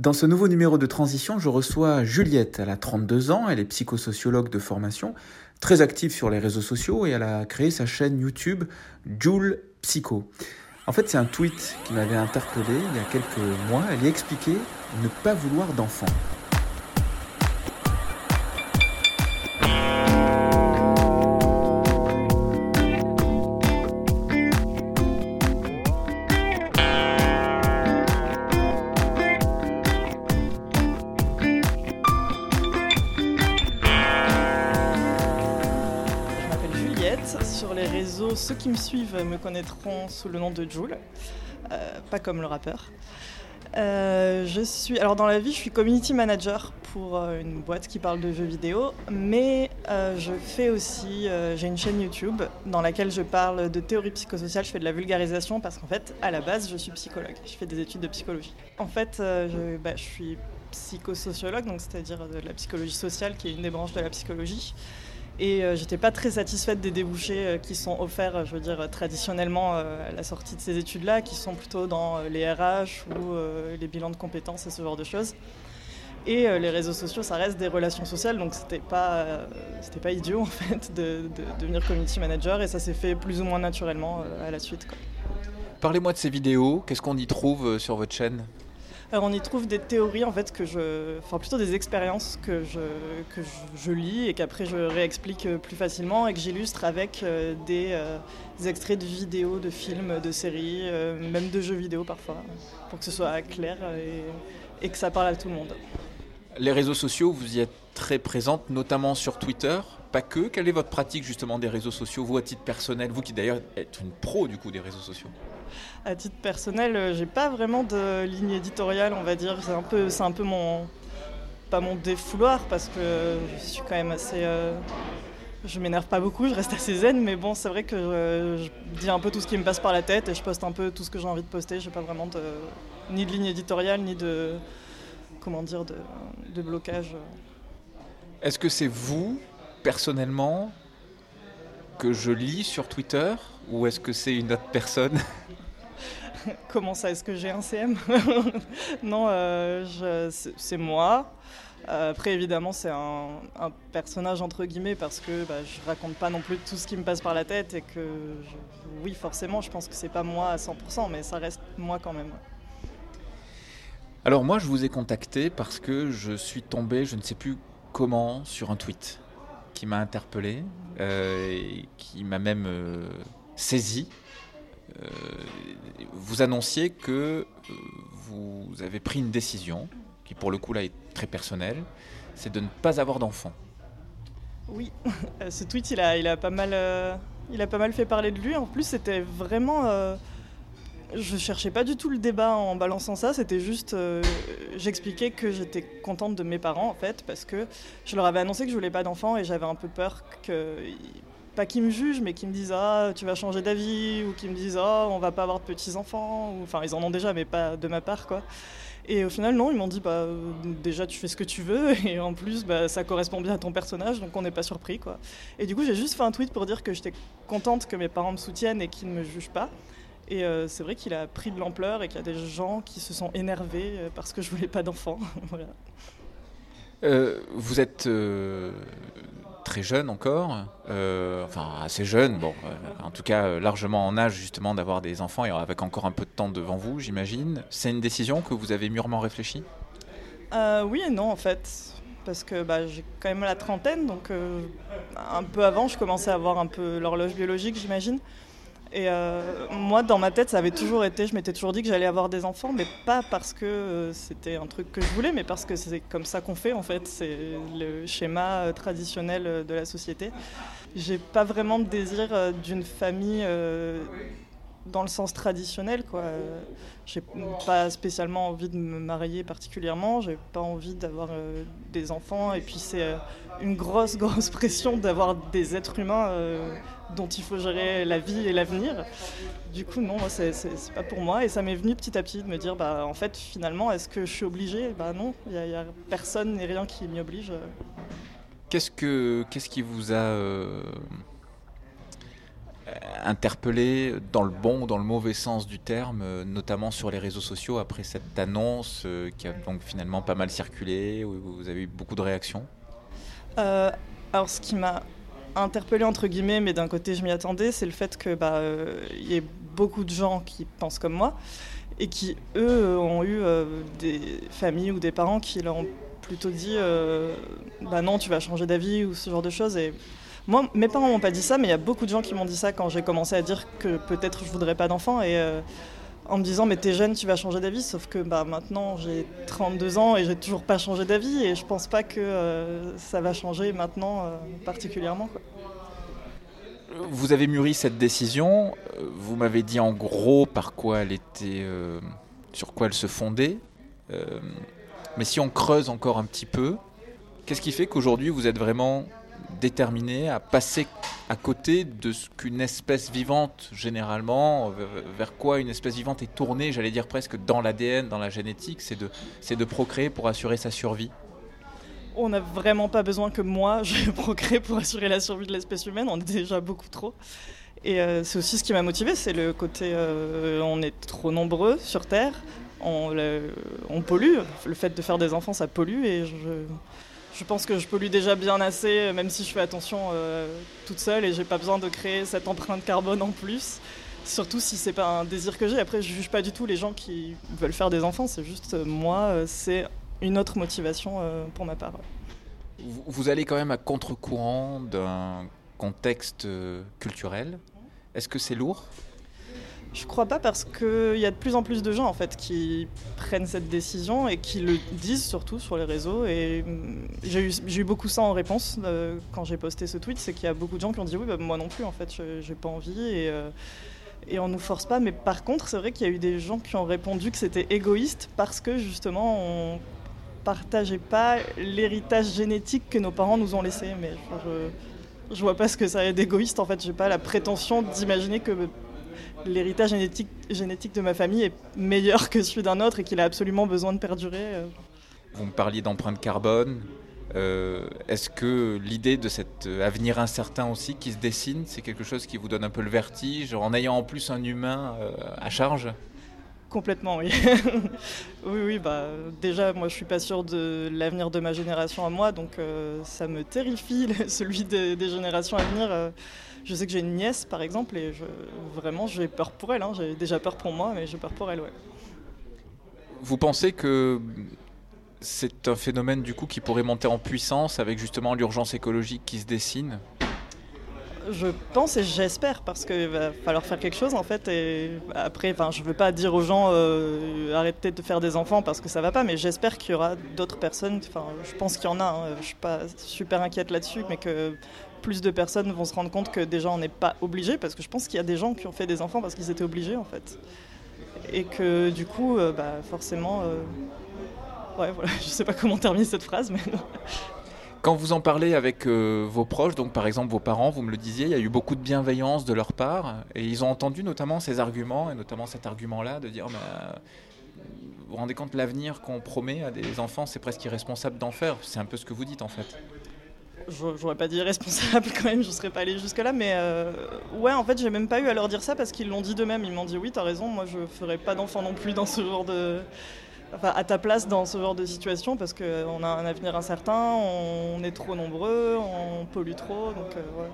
Dans ce nouveau numéro de transition, je reçois Juliette. Elle a 32 ans, elle est psychosociologue de formation, très active sur les réseaux sociaux et elle a créé sa chaîne YouTube Joule Psycho. En fait, c'est un tweet qui m'avait interpellé il y a quelques mois. Elle y expliquait ne pas vouloir d'enfant. Ceux qui me suivent me connaîtront sous le nom de Joule, euh, pas comme le rappeur. Euh, je suis, alors dans la vie, je suis community manager pour euh, une boîte qui parle de jeux vidéo, mais je fais aussi, j'ai une chaîne YouTube dans laquelle je parle de théorie psychosociale, je fais de la vulgarisation parce qu'en fait, à la base, je suis psychologue, je fais des études de psychologie. En fait, je, bah, je suis psychosociologue, donc c'est-à-dire de la psychologie sociale, qui est une des branches de la psychologie. Et euh, j'étais pas très satisfaite des débouchés euh, qui sont offerts, je veux dire, traditionnellement euh, à la sortie de ces études-là, qui sont plutôt dans les RH ou les bilans de compétences et ce genre de choses. Et les réseaux sociaux, ça reste des relations sociales, donc c'était pas, c'était pas idiot en fait de, devenir community manager, et ça s'est fait plus ou moins naturellement à la suite. Parlez-moi de ces vidéos, qu'est-ce qu'on y trouve sur votre chaîne? On y trouve des théories en fait que je, enfin plutôt des expériences que je, lis et qu'après je réexplique euh, plus facilement et que j'illustre avec euh, euh, des, extraits de vidéos, de films, de séries, même de jeux vidéo parfois, pour que ce soit clair et, et que ça parle à tout le monde. Les réseaux sociaux, vous y êtes très présente, notamment sur Twitter. Pas que. Quelle est votre pratique justement des réseaux sociaux, vous à titre personnel, vous qui d'ailleurs êtes une pro du coup des réseaux sociaux? À titre personnel, euh, j'ai pas vraiment de ligne éditoriale, on va dire. C'est un peu, c'est un peu mon, pas mon défouloir parce que je suis quand même assez. Euh, je m'énerve pas beaucoup, je reste assez zen, mais bon, c'est vrai que je, dis un peu tout ce qui me passe par la tête et je poste un peu tout ce que j'ai envie de poster. J'ai pas vraiment de, ni de ligne éditoriale, ni de, comment dire, de blocage. Est-ce que c'est vous, personnellement, que je lis sur Twitter ou est-ce que c'est une autre personne? Comment ça Est-ce que j'ai un CM Non, euh, c'est moi. Euh, après, évidemment, c'est un, personnage entre guillemets parce que bah, je raconte pas non plus tout ce qui me passe par la tête et que, oui, forcément, je pense que c'est pas moi à 100%, mais ça reste moi quand même. Alors moi, je vous ai contacté parce que je suis tombé, je ne sais plus comment, sur un tweet qui m'a interpellé, euh, et qui m'a même saisi. Euh, vous annonciez que euh, vous avez pris une décision, qui pour le coup là est très personnelle, c'est de ne pas avoir d'enfant. Oui, ce tweet il a, pas mal, euh, il a pas mal fait parler de lui. En plus, c'était vraiment. je cherchais pas du tout le débat en balançant ça, c'était juste. J'expliquais que j'étais contente de mes parents en fait, parce que je leur avais annoncé que je voulais pas d'enfant et j'avais un peu peur que pas qu'ils me jugent, mais qui me disent ah tu vas changer d'avis ou qui me disent ah on va pas avoir de petits enfants. Enfin ils en ont déjà, mais pas de ma part quoi. Et au final non, ils m'ont dit bah déjà tu fais ce que tu veux et en plus bah, ça correspond bien à ton personnage donc on n'est pas surpris quoi. Et du coup j'ai juste fait un tweet pour dire que j'étais contente que mes parents me soutiennent et qu'ils ne me jugent pas. Et euh, c'est vrai qu'il a pris de l'ampleur et qu'il y a des gens qui se sont énervés euh, parce que je voulais pas d'enfants. voilà. Euh, vous êtes très jeune encore, euh, enfin assez jeune, bon, euh, en tout cas euh, largement en âge justement d'avoir des enfants et avec encore un peu de temps devant vous, j'imagine. C'est une décision que vous avez mûrement réfléchie? Oui et non en fait, parce que bah, j'ai quand même la trentaine, donc un peu avant je commençais à avoir un peu l'horloge biologique j'imagine. Et euh, moi, dans ma tête, ça avait toujours été, je m'étais toujours dit que j'allais avoir des enfants, mais pas parce que euh, c'était un truc que je voulais, mais parce que c'est comme ça qu'on fait en fait. C'est le schéma euh, traditionnel de la société. J'ai pas vraiment de désir d'une famille dans le sens traditionnel, quoi. J'ai pas spécialement envie de me marier particulièrement, j'ai pas envie d'avoir des enfants, et puis c'est une grosse, grosse pression d'avoir des êtres humains dont il faut gérer la vie et l'avenir. Du coup, non, c'est pas pour moi. Et ça m'est venu petit à petit de me dire, bah, en fait, finalement, est-ce que je suis obligée? Bah non, il n'y a, personne ni rien qui m'y oblige. Qu'est-ce que qu'est-ce qui vous a euh, interpellé dans le bon ou dans le mauvais sens du terme, notamment sur les réseaux sociaux après cette annonce qui a donc finalement pas mal circulé, où vous avez eu beaucoup de réactions? Alors ce qui m'a interpellé entre guillemets, mais d'un côté je m'y attendais, c'est le fait que bah, y ait beaucoup de gens qui pensent comme moi et qui eux ont eu des familles ou des parents qui leur ont plutôt dit bah non tu vas changer d'avis ou ce genre de choses et moi, mes parents m'ont pas dit ça, mais il y a beaucoup de gens qui m'ont dit ça quand j'ai commencé à dire que peut-être je voudrais pas d'enfant et euh, en me disant mais t'es jeune, tu vas changer d'avis. Sauf que bah maintenant j'ai 32 ans et j'ai toujours pas changé d'avis et je pense pas que euh, ça va changer maintenant euh, particulièrement. Vous avez mûri cette décision. Vous m'avez dit en gros par quoi elle était, sur quoi elle se fondait. mais si on creuse encore un petit peu, qu'est-ce qui fait qu'aujourd'hui vous êtes vraiment déterminé à passer à côté de ce qu'une espèce vivante, généralement, vers quoi une espèce vivante est tournée, j'allais dire presque dans l'ADN, dans la génétique, c'est de, de procréer pour assurer sa survie on n'a vraiment pas besoin que moi je procrée pour assurer la survie de l'espèce humaine, on est déjà beaucoup trop. Et euh, c'est aussi ce qui m'a motivé, c'est le côté euh, on est trop nombreux sur Terre, on, pollue, le fait de faire des enfants ça pollue et je, je pense que je pollue déjà bien assez, même si je fais attention euh, toute seule et j'ai pas besoin de créer cette empreinte carbone en plus. Surtout si c'est pas un désir que j'ai. Après, je juge pas du tout les gens qui veulent faire des enfants. C'est juste euh, moi, euh, c'est une autre motivation pour ma part. Vous allez quand même à contre-courant d'un contexte culturel. Est-ce que c'est lourd? Je crois pas parce qu'il y a de plus en plus de gens en fait qui prennent cette décision et qui le disent surtout sur les réseaux. Et mm, j'ai eu, beaucoup ça en réponse euh, quand j'ai posté ce tweet, c'est qu'il y a beaucoup de gens qui ont dit oui bah, moi non plus en fait j'ai pas envie et, euh, et on nous force pas. Mais par contre c'est vrai qu'il y a eu des gens qui ont répondu que c'était égoïste parce que justement on partageait pas l'héritage génétique que nos parents nous ont laissé. Mais je, je vois pas ce que ça est d'égoïste en fait. J'ai pas la prétention d'imaginer que l'héritage génétique, génétique de ma famille est meilleur que celui d'un autre et qu'il a absolument besoin de perdurer. Euh. Vous me parliez d'empreinte carbone. Euh, est-ce que l'idée de cet avenir incertain aussi qui se dessine, c'est quelque chose qui vous donne un peu le vertige en ayant en plus un humain euh, à charge? Complètement, oui. oui, oui, bah, déjà, moi, je suis pas sûre de l'avenir de ma génération à moi, donc ça me terrifie, celui des, des générations à venir. Je sais que j'ai une nièce, par exemple, et je, vraiment, j'ai peur pour elle. Hein. J'ai déjà peur pour moi, mais j'ai peur pour elle, ouais. Vous pensez que c'est un phénomène du coup qui pourrait monter en puissance avec justement l'urgence écologique qui se dessine? Je pense et j'espère parce qu'il va falloir faire quelque chose en fait. Et après, enfin, je veux pas dire aux gens euh, arrêtez de faire des enfants parce que ça va pas, mais j'espère qu'il y aura d'autres personnes. Enfin, je pense qu'il y en a. Hein. Je suis pas super inquiète là-dessus, mais que plus de personnes vont se rendre compte que déjà on n'est pas obligé, parce que je pense qu'il y a des gens qui ont fait des enfants parce qu'ils étaient obligés en fait. Et que du coup, euh, bah, forcément... Euh, ouais, voilà, je sais pas comment terminer cette phrase, mais... Quand vous en parlez avec euh, vos proches, donc par exemple vos parents, vous me le disiez, il y a eu beaucoup de bienveillance de leur part, et ils ont entendu notamment ces arguments, et notamment cet argument-là de dire, bah, vous vous rendez compte, l'avenir qu'on promet à des enfants, c'est presque irresponsable d'en faire. C'est un peu ce que vous dites en fait j'aurais pas dit responsable quand même, je serais pas allée jusque-là, mais euh, ouais, en fait, j'ai même pas eu à leur dire ça parce qu'ils l'ont dit d'eux-mêmes. Ils m'ont dit oui, t'as raison, moi je ferais pas d'enfant non plus dans ce genre de. Enfin, à ta place dans ce genre de situation parce qu'on a un avenir incertain, on est trop nombreux, on pollue trop, donc euh, ouais.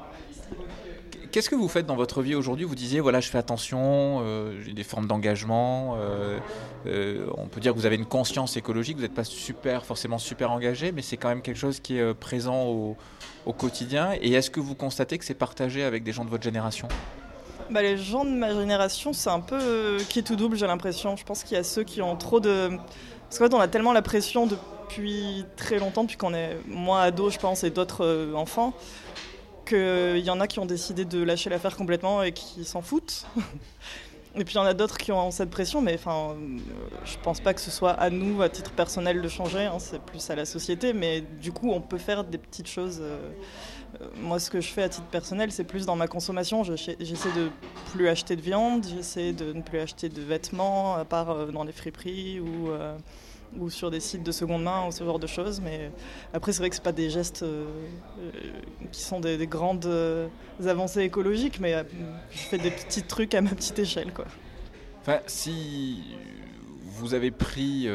Qu'est-ce que vous faites dans votre vie aujourd'hui? Vous disiez, voilà, je fais attention, euh, j'ai des formes d'engagement. Euh, euh, on peut dire que vous avez une conscience écologique. Vous n'êtes pas super, forcément super engagé, mais c'est quand même quelque chose qui est présent au, quotidien. Et est-ce que vous constatez que c'est partagé avec des gens de votre génération? Bah, les gens de ma génération, c'est un peu qui est tout double, j'ai l'impression. Je pense qu'il y a ceux qui ont trop de. Parce qu'en fait, on a tellement la pression depuis très longtemps, depuis qu'on est moi ado, je pense, et d'autres enfants, qu'il y en a qui ont décidé de lâcher l'affaire complètement et qui s'en foutent. et puis il y en a d'autres qui ont cette pression, mais enfin, je pense pas que ce soit à nous, à titre personnel, de changer. Hein, c'est plus à la société, mais du coup, on peut faire des petites choses. Euh, moi, ce que je fais à titre personnel, c'est plus dans ma consommation. J'essaie de plus acheter de viande, j'essaie de ne plus acheter de vêtements, à part euh, dans les friperies ou. Euh, ou sur des sites de seconde main ce genre de choses. Mais après, c'est vrai que c'est pas des gestes qui sont des, grandes avancées écologiques, mais je fais des petits trucs à ma petite échelle, quoi. Enfin, si vous avez pris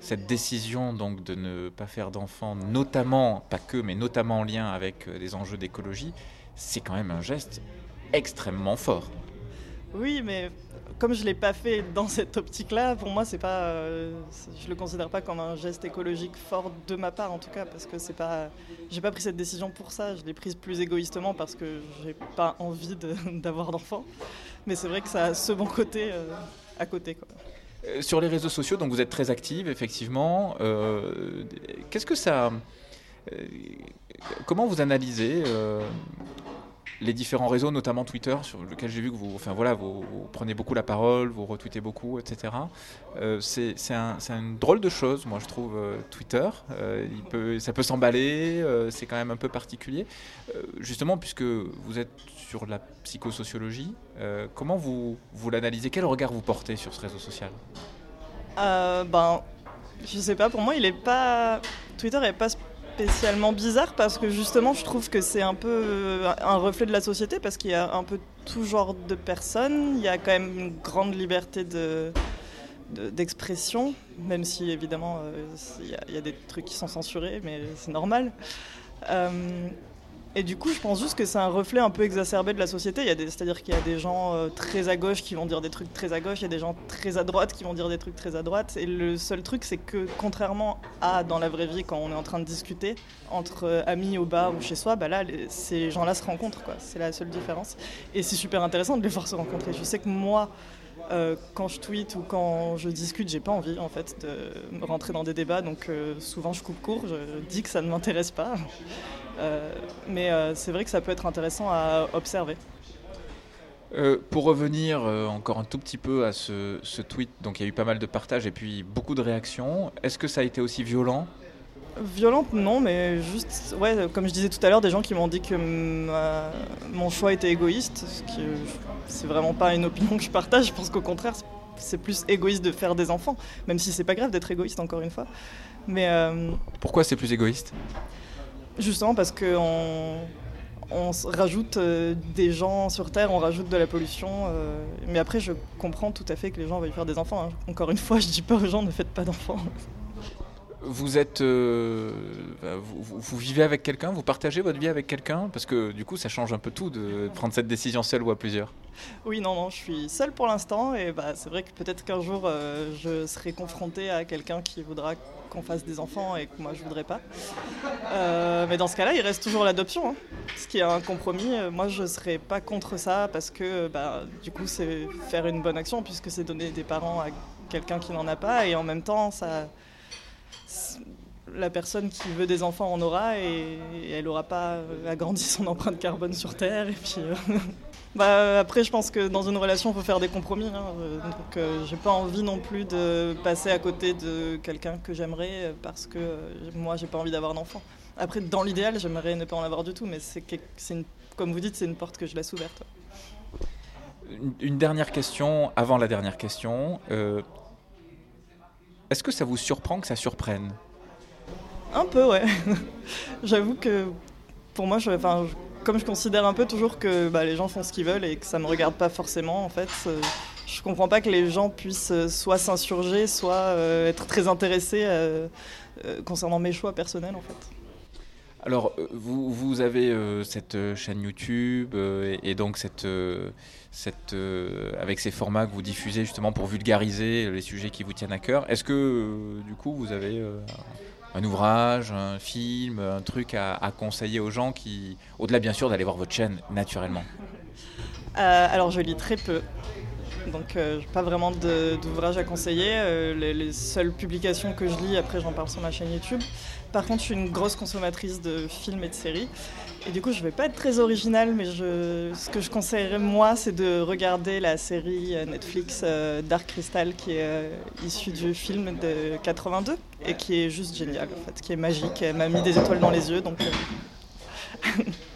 cette décision donc de ne pas faire d'enfants, notamment, pas que, mais notamment en lien avec des enjeux d'écologie, c'est quand même un geste extrêmement fort. Oui, mais comme je ne l'ai pas fait dans cette optique-là, pour moi, c'est pas, euh, je le considère pas comme un geste écologique fort de ma part, en tout cas, parce que c'est pas, j'ai pas pris cette décision pour ça. Je l'ai prise plus égoïstement parce que j'ai pas envie d'avoir d'enfants. Mais c'est vrai que ça a ce bon côté euh, à côté, quoi. Euh, sur les réseaux sociaux, donc vous êtes très active, effectivement. Qu'est-ce que ça, comment vous analysez les différents réseaux, notamment Twitter, sur lequel j'ai vu que vous, enfin voilà, vous, prenez beaucoup la parole, vous retweetez beaucoup, etc. Euh, c'est un, une drôle de chose, moi je trouve euh, Twitter. Euh, ça peut s'emballer, c'est quand même un peu particulier. justement, puisque vous êtes sur la psychosociologie, comment vous, vous l'analysez? Quel regard vous portez sur ce réseau social? Ben, je sais pas. Pour moi, il est pas Twitter est pas spécialement bizarre parce que justement je trouve que c'est un peu euh, un reflet de la société parce qu'il y a un peu tout genre de personnes, il y a quand même une grande liberté de d'expression, même si évidemment euh, il y, a des trucs qui sont censurés, mais c'est normal. Euh, et du coup, je pense juste que c'est un reflet un peu exacerbé de la société. C'est-à-dire qu'il y a des gens euh, très à gauche qui vont dire des trucs très à gauche, il y a des gens très à droite qui vont dire des trucs très à droite. Et le seul truc, c'est que contrairement à dans la vraie vie, quand on est en train de discuter entre euh, amis au bar ou chez soi, bah là, ces gens-là se rencontrent. C'est la seule différence. Et c'est super intéressant de les voir se rencontrer. Je sais que moi, euh, quand je tweete ou quand je discute, j'ai pas envie en fait de rentrer dans des débats, donc souvent je coupe court, je dis que ça ne m'intéresse pas. Euh, mais euh, c'est vrai que ça peut être intéressant à observer. Euh, pour revenir encore un tout petit peu à ce, tweet, donc il y a eu pas mal de partages et puis beaucoup de réactions. Est-ce que ça a été aussi violent? Violente, non, mais juste, ouais, comme je disais tout à l'heure, des gens qui m'ont dit que mon choix était égoïste, ce qui c'est vraiment pas une opinion que je partage. Je pense qu'au contraire, c'est plus égoïste de faire des enfants, même si c'est pas grave d'être égoïste, encore une fois. Mais pourquoi c'est plus égoïste? Justement parce qu'on on rajoute euh, des gens sur Terre, on rajoute de la pollution. Euh, mais après, je comprends tout à fait que les gens veuillent faire des enfants. Hein. Encore une fois, je dis pas aux gens ne faites pas d'enfants. Vous êtes, euh, vous, vivez avec quelqu'un, vous partagez votre vie avec quelqu'un, parce que du coup, ça change un peu tout de prendre cette décision seule ou à plusieurs. Oui, non, non, je suis seule pour l'instant, et bah, c'est vrai que peut-être qu'un jour, je serai confrontée à quelqu'un qui voudra qu'on fasse des enfants et que moi je voudrais pas. Euh, mais dans ce cas-là, il reste toujours l'adoption, hein. ce qui est un compromis. Moi, je serais pas contre ça parce que bah, du coup, c'est faire une bonne action puisque c'est donner des parents à quelqu'un qui n'en a pas et en même temps, ça, la personne qui veut des enfants en aura et, elle n'aura pas agrandi son empreinte carbone sur Terre et puis. Euh, bah, après, je pense que dans une relation, il faut faire des compromis. Hein. Euh, donc, euh, j'ai pas envie non plus de passer à côté de quelqu'un que j'aimerais euh, parce que moi, j'ai pas envie d'avoir d'enfant. Après, dans l'idéal, j'aimerais ne pas en avoir du tout, mais c'est, une, comme vous dites, c'est une porte que je laisse ouverte. Une, dernière question, avant la dernière question. est-ce que ça vous surprend que ça surprenne? Un peu, ouais. J'avoue que pour moi, je, comme je considère un peu toujours que bah, les gens font ce qu'ils veulent et que ça me regarde pas forcément, en fait, euh, je comprends pas que les gens puissent euh, soit s'insurger, soit euh, être très intéressés concernant mes choix personnels, en fait. Alors, vous, avez cette chaîne YouTube et, donc cette, cette, avec ces formats que vous diffusez justement pour vulgariser les sujets qui vous tiennent à cœur. Est-ce que du coup vous avez un ouvrage, un film, un truc à, conseiller aux gens qui, au-delà bien sûr d'aller voir votre chaîne naturellement euh, Alors je lis très peu. Donc euh, pas vraiment d'ouvrage à conseiller. Euh, les, seules publications que je lis, après j'en parle sur ma chaîne YouTube. Par contre, je suis une grosse consommatrice de films et de séries. Et du coup, je vais pas être très originale, mais ce que je conseillerais moi, c'est de regarder la série euh, Netflix euh, Dark Crystal, qui est issue du film de 82 et qui est juste génial, en fait, qui est magique. Elle m'a mis des étoiles dans les yeux, donc.